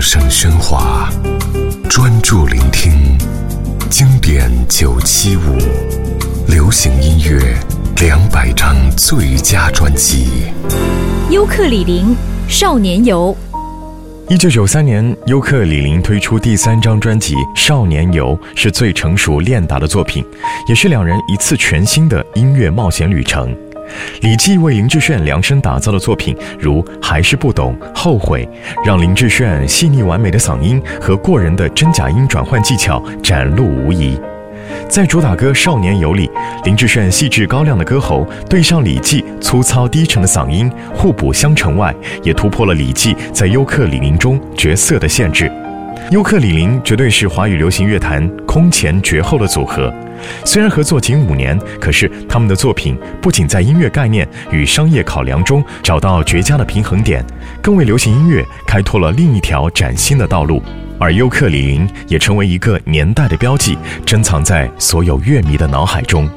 声喧哗，专注聆听经典九七五，流行音乐两百张最佳专辑。优客李林少年游。一九九三年，优客李林推出第三张专辑《少年游》，是最成熟练达的作品，也是两人一次全新的音乐冒险旅程。李记为林志炫量身打造的作品，如《还是不懂》《后悔》，让林志炫细腻完美的嗓音和过人的真假音转换技巧展露无遗。在主打歌《少年游》里，林志炫细致高亮的歌喉对上李记粗糙低沉的嗓音，互补相成外，也突破了李记在优客李林中角色的限制。优客李林绝对是华语流行乐坛空前绝后的组合。虽然合作仅五年，可是他们的作品不仅在音乐概念与商业考量中找到绝佳的平衡点，更为流行音乐开拓了另一条崭新的道路。而优客李林也成为一个年代的标记，珍藏在所有乐迷的脑海中。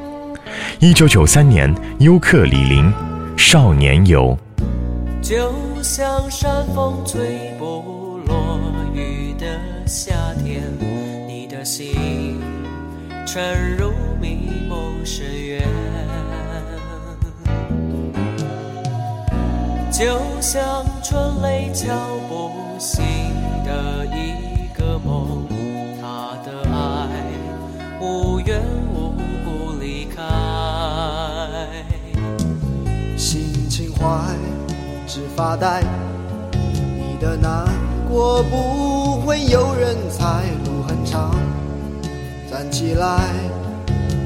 一九九三年，优客李林，《少年游》。就像山风吹过雨的夏天，你的心。沉入迷梦深渊，就像春雷敲不醒的一个梦，他的爱无缘无故离开。心情坏，只发呆，你的难我不会有人猜路很长，站起来，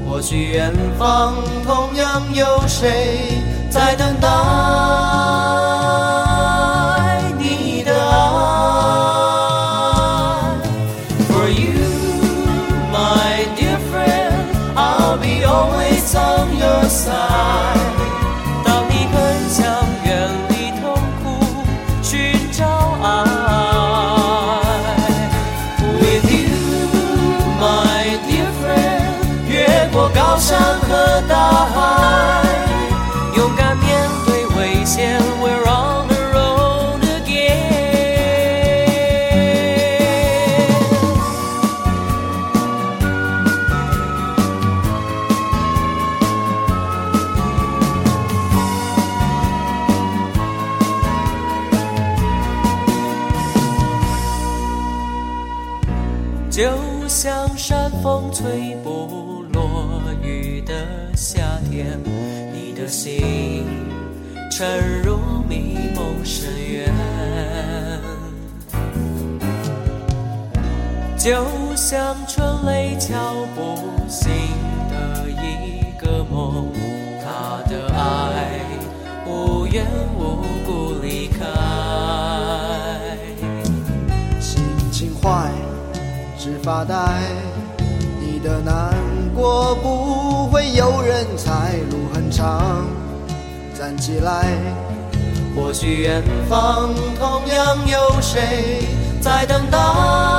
或许远方同样有谁在等待。你的爱，for you，my dear friend，I'll be always on your side。和大海勇敢面对危险 we're on the road again 就像山风吹不落夏天，你的心沉入迷梦深渊。就像春雷敲不醒的一个梦，他的爱无缘无故离开。心情坏。只发呆，你的难过不有人才。路很长，站起来。或许远方同样有谁在等待。